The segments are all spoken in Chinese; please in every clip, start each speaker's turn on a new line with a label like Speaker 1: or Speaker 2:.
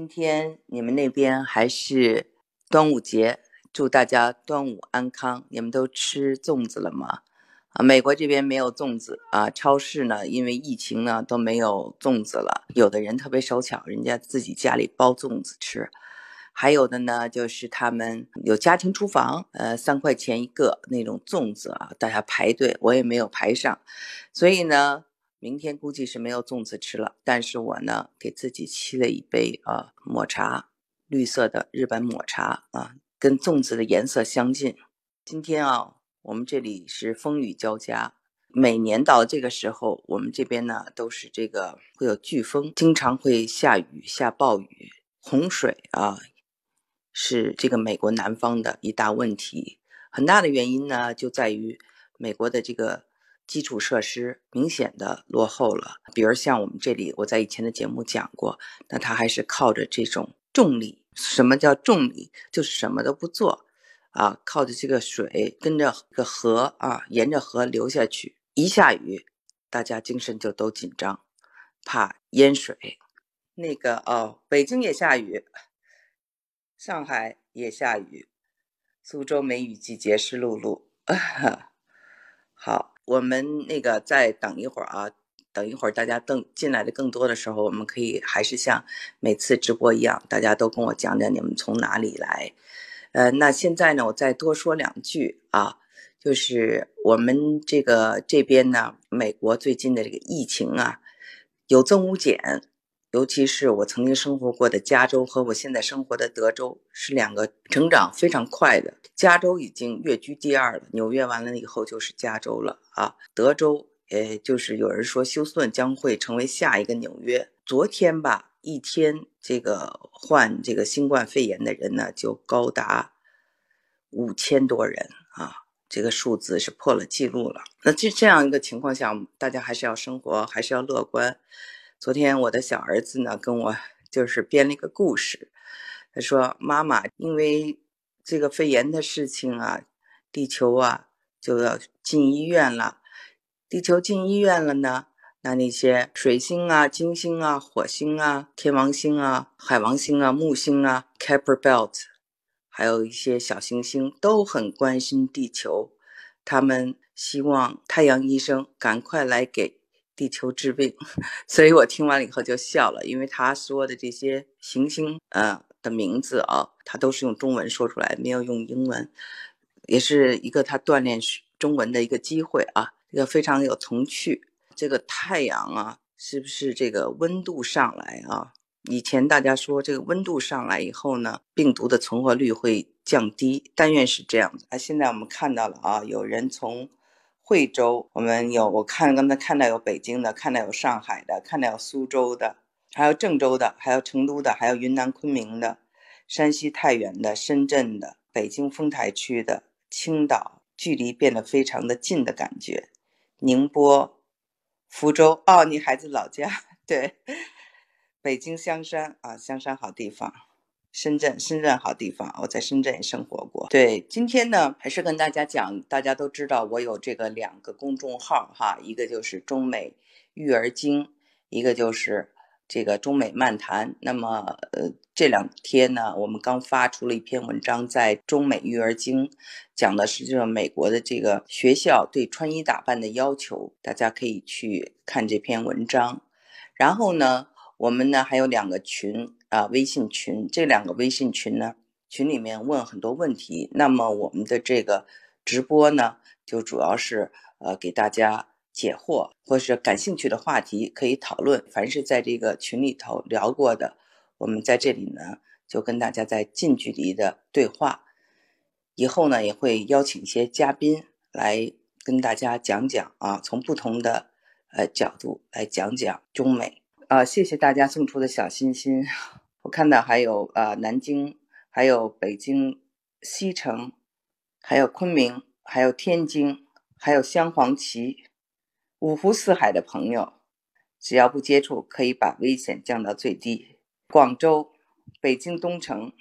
Speaker 1: 今天你们那边还是端午节，祝大家端午安康。你们都吃粽子了吗？啊，美国这边没有粽子啊，超市呢，因为疫情呢都没有粽子了。有的人特别手巧，人家自己家里包粽子吃；还有的呢，就是他们有家庭厨房，呃，三块钱一个那种粽子啊，大家排队，我也没有排上，所以呢。明天估计是没有粽子吃了，但是我呢给自己沏了一杯啊抹茶，绿色的日本抹茶啊，跟粽子的颜色相近。今天啊，我们这里是风雨交加，每年到这个时候，我们这边呢都是这个会有飓风，经常会下雨下暴雨，洪水啊是这个美国南方的一大问题。很大的原因呢就在于美国的这个。基础设施明显的落后了，比如像我们这里，我在以前的节目讲过，那它还是靠着这种重力。什么叫重力？就是什么都不做，啊，靠着这个水跟着个河啊，沿着河流下去。一下雨，大家精神就都紧张，怕淹水。那个哦，北京也下雨，上海也下雨，苏州梅雨季节湿漉漉。好。我们那个再等一会儿啊，等一会儿大家更进来的更多的时候，我们可以还是像每次直播一样，大家都跟我讲讲你们从哪里来。呃，那现在呢，我再多说两句啊，就是我们这个这边呢，美国最近的这个疫情啊，有增无减。尤其是我曾经生活过的加州和我现在生活的德州是两个成长非常快的。加州已经跃居第二了，纽约完了以后就是加州了啊。德州，呃，就是有人说休斯顿将会成为下一个纽约。昨天吧，一天这个患这个新冠肺炎的人呢就高达五千多人啊，这个数字是破了记录了。那这这样一个情况下，大家还是要生活，还是要乐观。昨天我的小儿子呢跟我 就是编了一个故事，他说：“妈妈，因为这个肺炎的事情啊，地球啊就要进医院了。地球进医院了呢，那那些水星啊、金星啊、火星啊、天王星啊、海王星啊、木星啊、k e p e r Belt，还有一些小行星都很关心地球，他们希望太阳医生赶快来给。”地球治病，所以我听完了以后就笑了，因为他说的这些行星呃的名字啊，他都是用中文说出来，没有用英文，也是一个他锻炼中文的一个机会啊，这个非常有童趣。这个太阳啊，是不是这个温度上来啊？以前大家说这个温度上来以后呢，病毒的存活率会降低，但愿是这样子。啊，现在我们看到了啊，有人从。惠州，我们有我看刚才看到有北京的，看到有上海的，看到有苏州的，还有郑州的，还有成都的，还有云南昆明的，山西太原的，深圳的，北京丰台区的，青岛，距离变得非常的近的感觉。宁波、福州，哦，你孩子老家 对，北京香山啊，香山好地方。深圳，深圳好地方，我在深圳也生活过。对，今天呢，还是跟大家讲，大家都知道我有这个两个公众号哈，一个就是中美育儿经，一个就是这个中美漫谈。那么，呃，这两天呢，我们刚发出了一篇文章，在中美育儿经，讲的是这个美国的这个学校对穿衣打扮的要求，大家可以去看这篇文章。然后呢，我们呢还有两个群。啊，微信群这两个微信群呢，群里面问很多问题。那么我们的这个直播呢，就主要是呃给大家解惑，或是感兴趣的话题可以讨论。凡是在这个群里头聊过的，我们在这里呢就跟大家在近距离的对话。以后呢也会邀请一些嘉宾来跟大家讲讲啊，从不同的呃角度来讲讲中美啊。谢谢大家送出的小心心。我看到还有呃，南京，还有北京西城，还有昆明，还有天津，还有镶黄旗，五湖四海的朋友，只要不接触，可以把危险降到最低。广州、北京东城，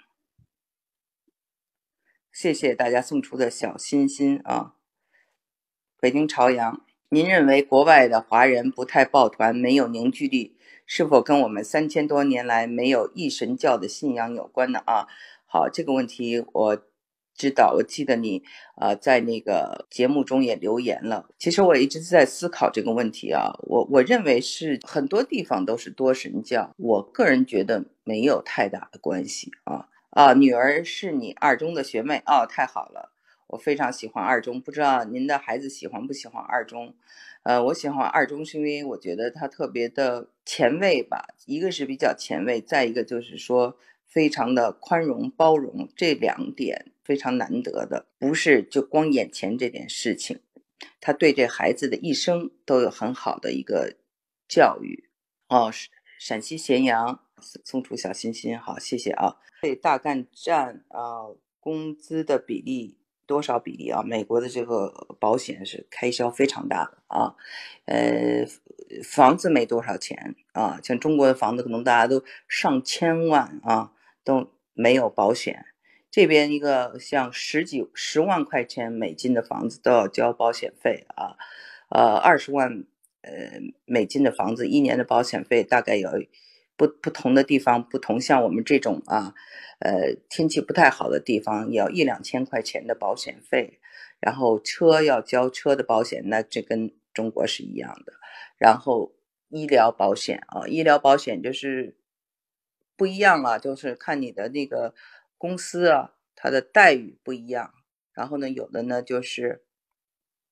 Speaker 1: 谢谢大家送出的小心心啊。北京朝阳，您认为国外的华人不太抱团，没有凝聚力？是否跟我们三千多年来没有一神教的信仰有关呢？啊，好，这个问题我知道，我记得你啊在那个节目中也留言了。其实我一直在思考这个问题啊，我我认为是很多地方都是多神教，我个人觉得没有太大的关系啊啊，女儿是你二中的学妹哦，太好了，我非常喜欢二中，不知道您的孩子喜欢不喜欢二中？呃，我喜欢二中是因为我觉得它特别的前卫吧，一个是比较前卫，再一个就是说非常的宽容包容，这两点非常难得的，不是就光眼前这点事情，他对这孩子的一生都有很好的一个教育。哦，陕西咸阳送出小心心，好，谢谢啊。对，大概占啊工资的比例。多少比例啊？美国的这个保险是开销非常大的啊，呃，房子没多少钱啊，像中国的房子可能大家都上千万啊，都没有保险。这边一个像十几十万块钱美金的房子都要交保险费啊，呃，二十万呃美金的房子一年的保险费大概有。不不同的地方不同，像我们这种啊，呃，天气不太好的地方，要一两千块钱的保险费，然后车要交车的保险，那这跟中国是一样的。然后医疗保险啊，医疗保险就是不一样了，就是看你的那个公司啊，它的待遇不一样。然后呢，有的呢就是。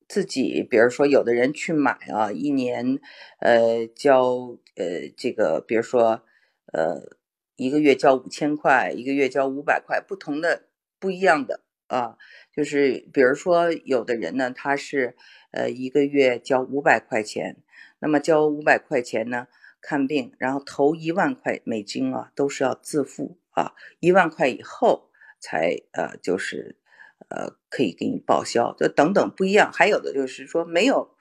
Speaker 1: 自己，比如说，有的人去买啊，一年，呃，交呃这个，比如说，呃，一个月交五千块，一个月交五百块，不同的不一样的啊，就是比如说，有的人呢，他是呃一个月交五百块钱，那么交五百块钱呢看病，然后投一万块美金啊都是要自付啊，一万块以后才呃就是。呃，可以给你报销，就等等不一样。还有的就是说没有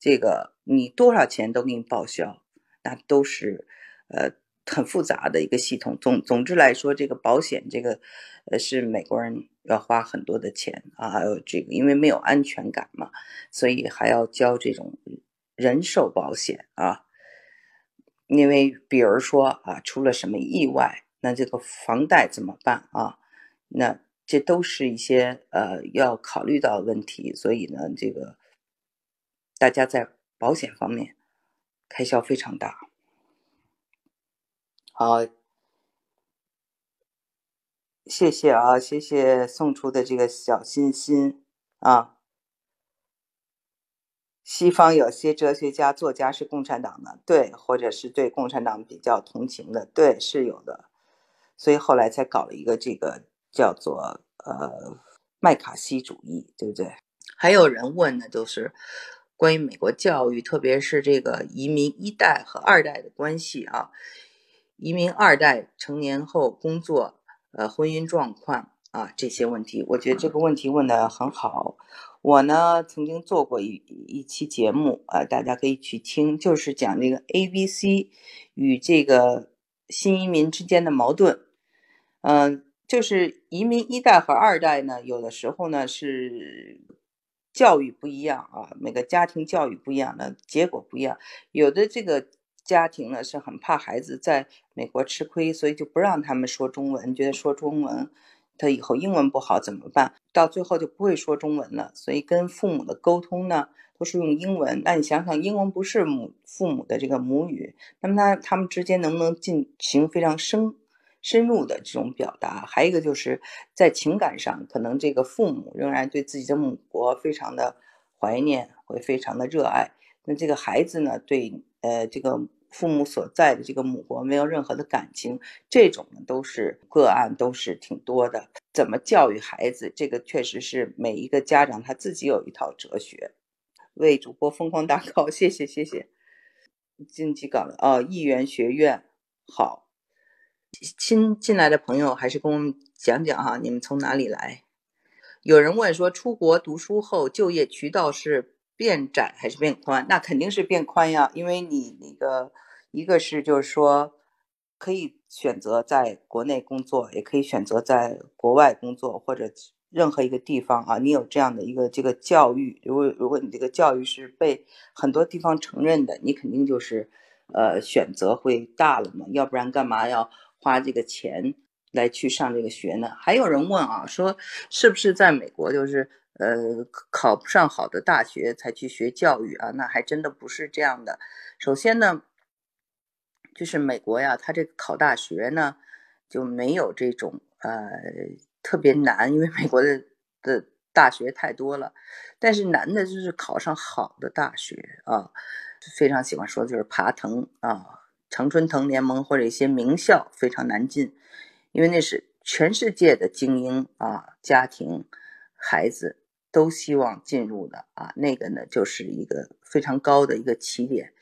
Speaker 1: 这个，你多少钱都给你报销，那都是呃很复杂的一个系统。总总之来说，这个保险这个呃是美国人要花很多的钱啊，还有这个因为没有安全感嘛，所以还要交这种人寿保险啊。因为比如说啊，出了什么意外，那这个房贷怎么办啊？那。这都是一些呃要考虑到的问题，所以呢，这个大家在保险方面开销非常大。好，谢谢啊，谢谢送出的这个小心心啊。西方有些哲学家、作家是共产党的，对，或者是对共产党比较同情的，对，是有的，所以后来才搞了一个这个。叫做呃麦卡锡主义，对不对？还有人问呢，就是关于美国教育，特别是这个移民一代和二代的关系啊。移民二代成年后工作、呃婚姻状况啊这些问题，我觉得这个问题问的很好。我呢曾经做过一一期节目啊，大家可以去听，就是讲这个 A、B、C 与这个新移民之间的矛盾，嗯。就是移民一代和二代呢，有的时候呢是教育不一样啊，每个家庭教育不一样，那结果不一样。有的这个家庭呢是很怕孩子在美国吃亏，所以就不让他们说中文，觉得说中文他以后英文不好怎么办？到最后就不会说中文了。所以跟父母的沟通呢都是用英文。那你想想，英文不是母父母的这个母语，那么他他们之间能不能进行非常深？深入的这种表达，还有一个就是在情感上，可能这个父母仍然对自己的母国非常的怀念，会非常的热爱。那这个孩子呢，对呃这个父母所在的这个母国没有任何的感情，这种呢都是个案，都是挺多的。怎么教育孩子，这个确实是每一个家长他自己有一套哲学。为主播疯狂打 call，谢谢谢谢。晋级岗哦，艺员学院好。新进来的朋友，还是跟我们讲讲哈，你们从哪里来？有人问说，出国读书后就业渠道是变窄还是变宽？那肯定是变宽呀，因为你那个一个是就是说可以选择在国内工作，也可以选择在国外工作，或者任何一个地方啊，你有这样的一个这个教育，如果如果你这个教育是被很多地方承认的，你肯定就是呃选择会大了嘛，要不然干嘛要花这个钱来去上这个学呢？还有人问啊，说是不是在美国就是呃考不上好的大学才去学教育啊？那还真的不是这样的。首先呢，就是美国呀，它这个考大学呢就没有这种呃特别难，因为美国的的。大学太多了，但是难的就是考上好的大学啊！非常喜欢说的就是爬藤啊，常春藤联盟或者一些名校非常难进，因为那是全世界的精英啊，家庭孩子都希望进入的啊，那个呢就是一个非常高的一个起点。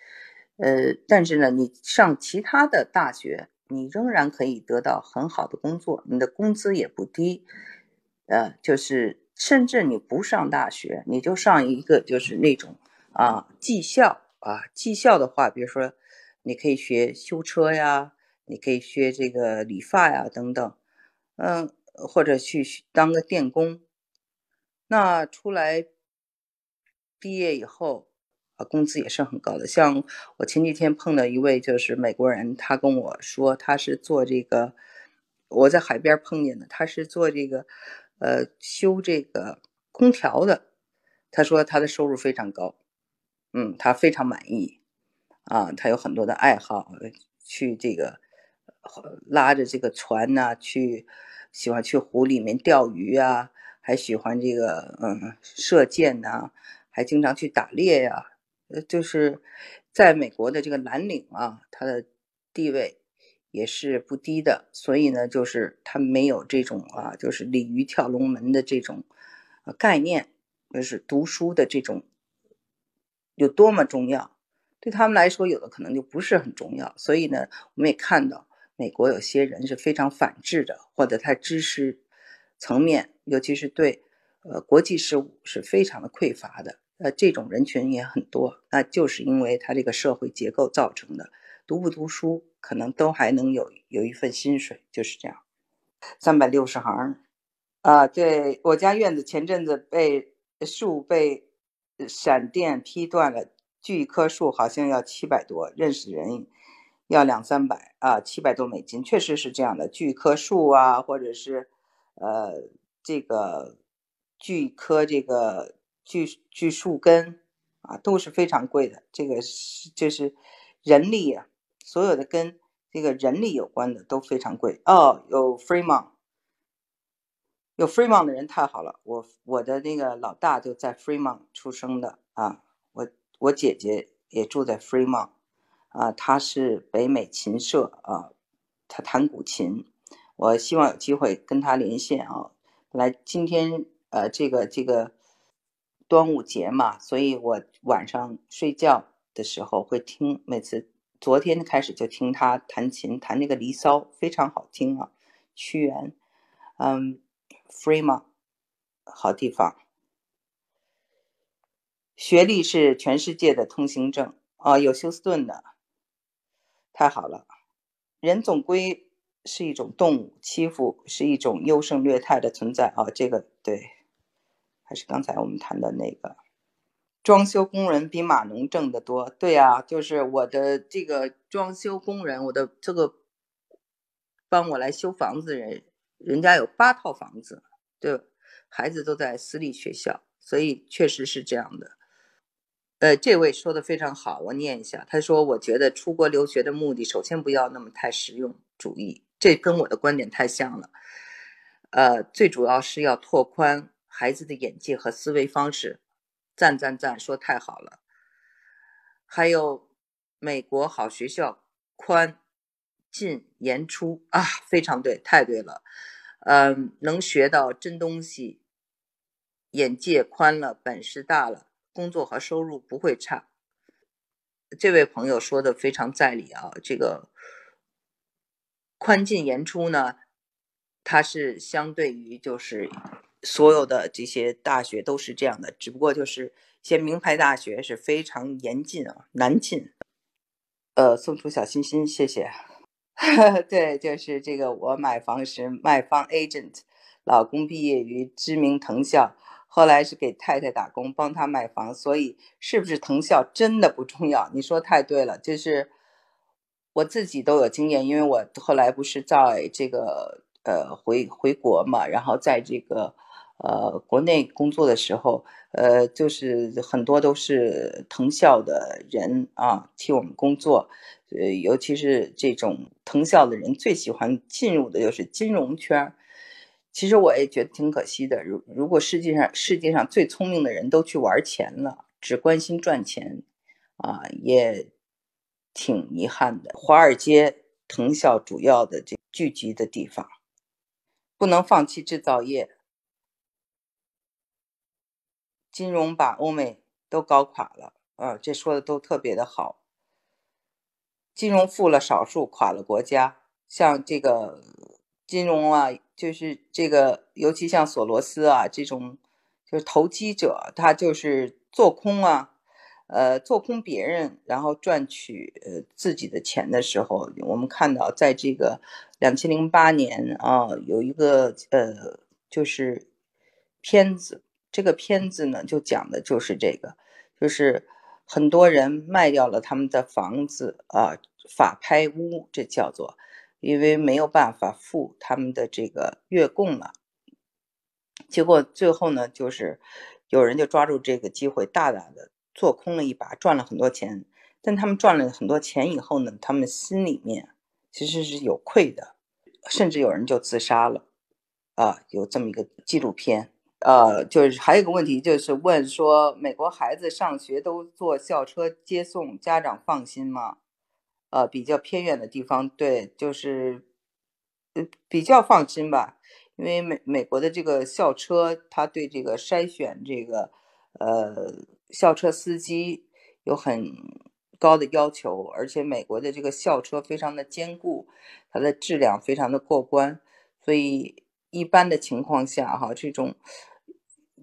Speaker 1: 呃，但是呢，你上其他的大学，你仍然可以得到很好的工作，你的工资也不低，呃，就是。甚至你不上大学，你就上一个就是那种啊技校啊技校的话，比如说你可以学修车呀，你可以学这个理发呀等等，嗯，或者去当个电工。那出来毕业以后啊，工资也是很高的。像我前几天碰到一位就是美国人，他跟我说他是做这个，我在海边碰见的，他是做这个。呃，修这个空调的，他说他的收入非常高，嗯，他非常满意，啊，他有很多的爱好，去这个拉着这个船呐，去喜欢去湖里面钓鱼啊，还喜欢这个嗯射箭呐，还经常去打猎呀，呃，就是在美国的这个蓝领啊，他的地位。也是不低的，所以呢，就是他没有这种啊，就是鲤鱼跳龙门的这种概念，就是读书的这种有多么重要，对他们来说，有的可能就不是很重要。所以呢，我们也看到美国有些人是非常反智的，或者他知识层面，尤其是对呃国际事务是非常的匮乏的，呃，这种人群也很多，那就是因为他这个社会结构造成的。读不读书，可能都还能有有一份薪水，就是这样。三百六十行，啊，对我家院子前阵子被树被闪电劈断了，锯一棵树好像要七百多，认识人要两三百啊，七百多美金，确实是这样的。锯一棵树啊，或者是呃这个锯一棵这个锯锯树根啊，都是非常贵的。这个是就是人力啊。所有的跟这个人力有关的都非常贵哦。有 Freeman，有 Freeman 的人太好了。我我的那个老大就在 Freeman 出生的啊。我姐姐也住在 Fremont 啊。她是北美琴社啊，她弹古琴。我希望有机会跟她连线啊。来，今天呃，这个这个端午节嘛，所以我晚上睡觉的时候会听每次。昨天开始就听他弹琴，弹那个《离骚》，非常好听啊。屈原，嗯，Fremont，好地方。学历是全世界的通行证啊，有休斯顿的，太好了。人总归是一种动物，欺负是一种优胜劣汰的存在啊。这个对，还是刚才我们谈的那个。装修工人比码农挣得多，对呀，就是我的这个装修工人，我的这个帮我来修房子的人，人家有八套房子，对，孩子都在私立学校，所以确实是这样的。呃，这位说的非常好，我念一下，他说：“我觉得出国留学的目的，首先不要那么太实用主义，这跟我的观点太像了。呃，最主要是要拓宽孩子的眼界和思维方式。”赞赞赞，说太好了。还有美国好学校，宽进严出啊，非常对，太对了。嗯，能学到真东西，眼界宽了，本事大了，工作和收入不会差。这位朋友说的非常在理啊。这个宽进严出呢，它是相对于就是。所有的这些大学都是这样的，只不过就是一些名牌大学是非常严禁啊，难进。呃，送出小心心，谢谢。对，就是这个，我买房时卖方 agent，老公毕业于知名藤校，后来是给太太打工，帮他卖房，所以是不是藤校真的不重要？你说太对了，就是我自己都有经验，因为我后来不是在这个呃回回国嘛，然后在这个呃国内工作的时候，呃，就是很多都是藤校的人啊替我们工作，呃，尤其是这种藤校的人最喜欢进入的就是金融圈其实我也觉得挺可惜的，如如果世界上世界上最聪明的人都去玩钱了，只关心赚钱，啊，也挺遗憾的。华尔街藤校主要的这聚集的地方，不能放弃制造业。金融把欧美都搞垮了，啊，这说的都特别的好。金融富了少数，垮了国家，像这个。金融啊，就是这个，尤其像索罗斯啊这种，就是投机者，他就是做空啊，呃，做空别人，然后赚取呃自己的钱的时候，我们看到在这个两千零八年啊，有一个呃，就是片子，这个片子呢就讲的就是这个，就是很多人卖掉了他们的房子啊，法拍屋，这叫做。因为没有办法付他们的这个月供了，结果最后呢，就是有人就抓住这个机会，大大的做空了一把，赚了很多钱。但他们赚了很多钱以后呢，他们心里面其实是有愧的，甚至有人就自杀了。啊，有这么一个纪录片。呃，就是还有一个问题，就是问说，美国孩子上学都坐校车接送，家长放心吗？呃，比较偏远的地方，对，就是，呃，比较放心吧，因为美美国的这个校车，它对这个筛选这个，呃，校车司机有很高的要求，而且美国的这个校车非常的坚固，它的质量非常的过关，所以一般的情况下，哈，这种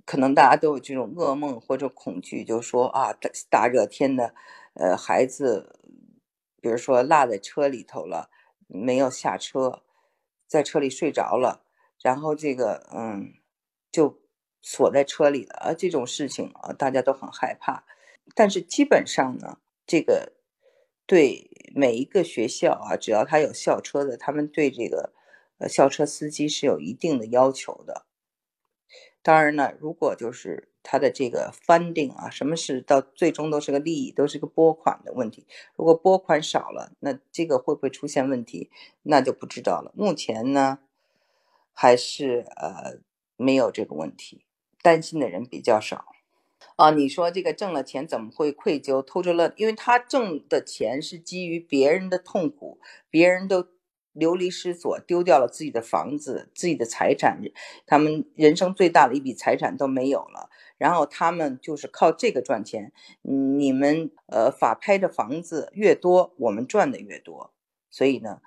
Speaker 1: 可能大家都有这种噩梦或者恐惧，就说啊，大大热天的，呃，孩子。比如说落在车里头了，没有下车，在车里睡着了，然后这个嗯就锁在车里了啊，这种事情啊大家都很害怕。但是基本上呢，这个对每一个学校啊，只要他有校车的，他们对这个呃校车司机是有一定的要求的。当然呢，如果就是他的这个 funding 啊，什么是到最终都是个利益，都是个拨款的问题。如果拨款少了，那这个会不会出现问题，那就不知道了。目前呢，还是呃没有这个问题，担心的人比较少。啊，你说这个挣了钱怎么会愧疚偷着乐？因为他挣的钱是基于别人的痛苦，别人都。流离失所，丢掉了自己的房子、自己的财产，他们人生最大的一笔财产都没有了。然后他们就是靠这个赚钱。你们呃法拍的房子越多，我们赚的越多。所以呢，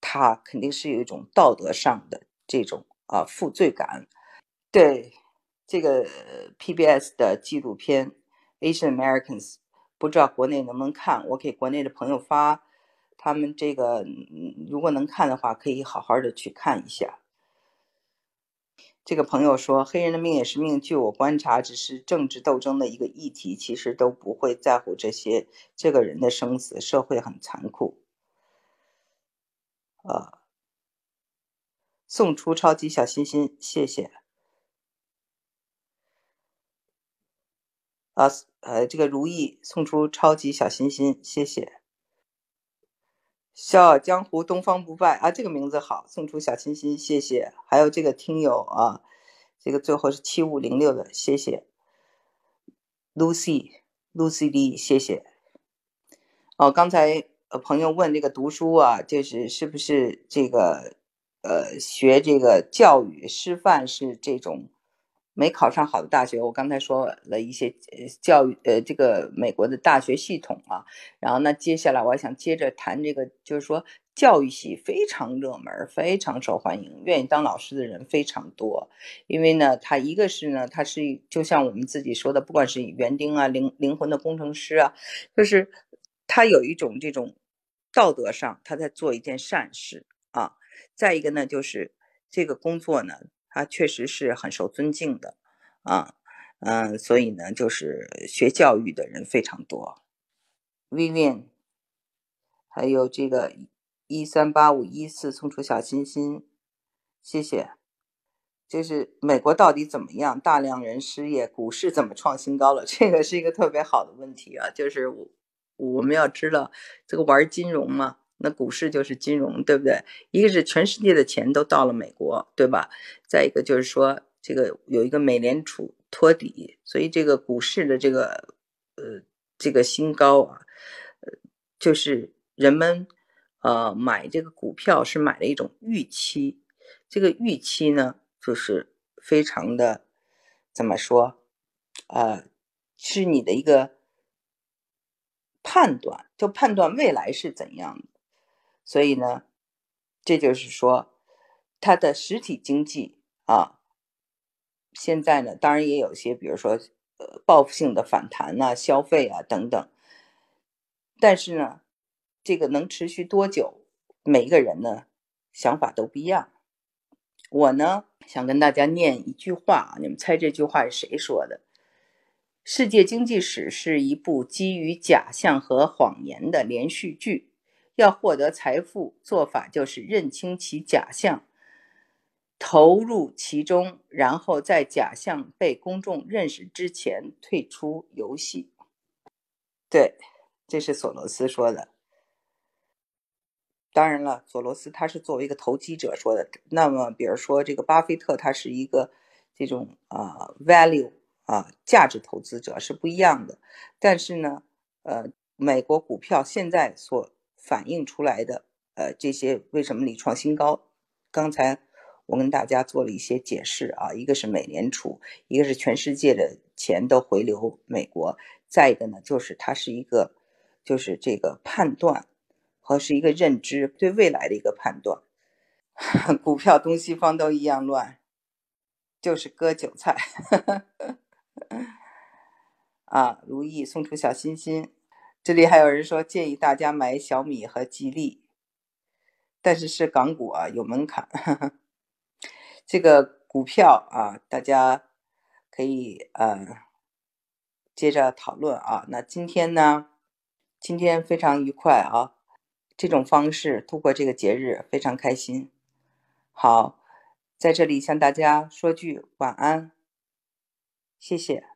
Speaker 1: 他肯定是有一种道德上的这种啊负罪感。对这个 PBS 的纪录片《Asian Americans》，不知道国内能不能看？我给国内的朋友发。他们这个如果能看的话，可以好好的去看一下。这个朋友说：“黑人的命也是命。”据我观察，只是政治斗争的一个议题，其实都不会在乎这些这个人的生死。社会很残酷。呃，送出超级小心心，谢谢。啊，呃，这个如意送出超级小心心，谢谢。笑傲江湖，东方不败啊，这个名字好，送出小心心，谢谢。还有这个听友啊，这个最后是七五零六的，谢谢。Lucy，Lucy D，谢谢。哦，刚才呃朋友问这个读书啊，就是是不是这个呃学这个教育师范是这种。没考上好的大学，我刚才说了一些呃教育呃这个美国的大学系统啊，然后呢接下来我想接着谈这个，就是说教育系非常热门，非常受欢迎，愿意当老师的人非常多，因为呢他一个是呢他是就像我们自己说的，不管是园丁啊灵灵魂的工程师啊，就是他有一种这种道德上他在做一件善事啊，再一个呢就是这个工作呢。他确实是很受尊敬的，啊，嗯，所以呢，就是学教育的人非常多。Vivian，还有这个一三八五一四送出小心心，谢谢。就是美国到底怎么样？大量人失业，股市怎么创新高了？这个是一个特别好的问题啊！就是我我们要知道，这个玩金融嘛，那股市就是金融，对不对？一个是全世界的钱都到了美国，对吧？再一个就是说，这个有一个美联储托底，所以这个股市的这个呃这个新高啊，呃，就是人们呃买这个股票是买了一种预期，这个预期呢，就是非常的怎么说？呃，是你的一个判断，就判断未来是怎样的。所以呢，这就是说，它的实体经济啊，现在呢，当然也有些，比如说，呃，报复性的反弹呐，消费啊等等。但是呢，这个能持续多久，每一个人呢想法都不一样。我呢想跟大家念一句话，你们猜这句话是谁说的？世界经济史是一部基于假象和谎言的连续剧。要获得财富，做法就是认清其假象，投入其中，然后在假象被公众认识之前退出游戏。对，这是索罗斯说的。当然了，索罗斯他是作为一个投机者说的。那么，比如说这个巴菲特，他是一个这种啊 value 啊价值投资者是不一样的。但是呢，呃，美国股票现在所反映出来的，呃，这些为什么屡创新高？刚才我跟大家做了一些解释啊，一个是美联储，一个是全世界的钱都回流美国，再一个呢，就是它是一个，就是这个判断和是一个认知对未来的一个判断。股票东西方都一样乱，就是割韭菜。啊，如意送出小心心。这里还有人说建议大家买小米和吉利，但是是港股啊，有门槛。这个股票啊，大家可以呃接着讨论啊。那今天呢，今天非常愉快啊，这种方式度过这个节日非常开心。好，在这里向大家说句晚安，谢谢。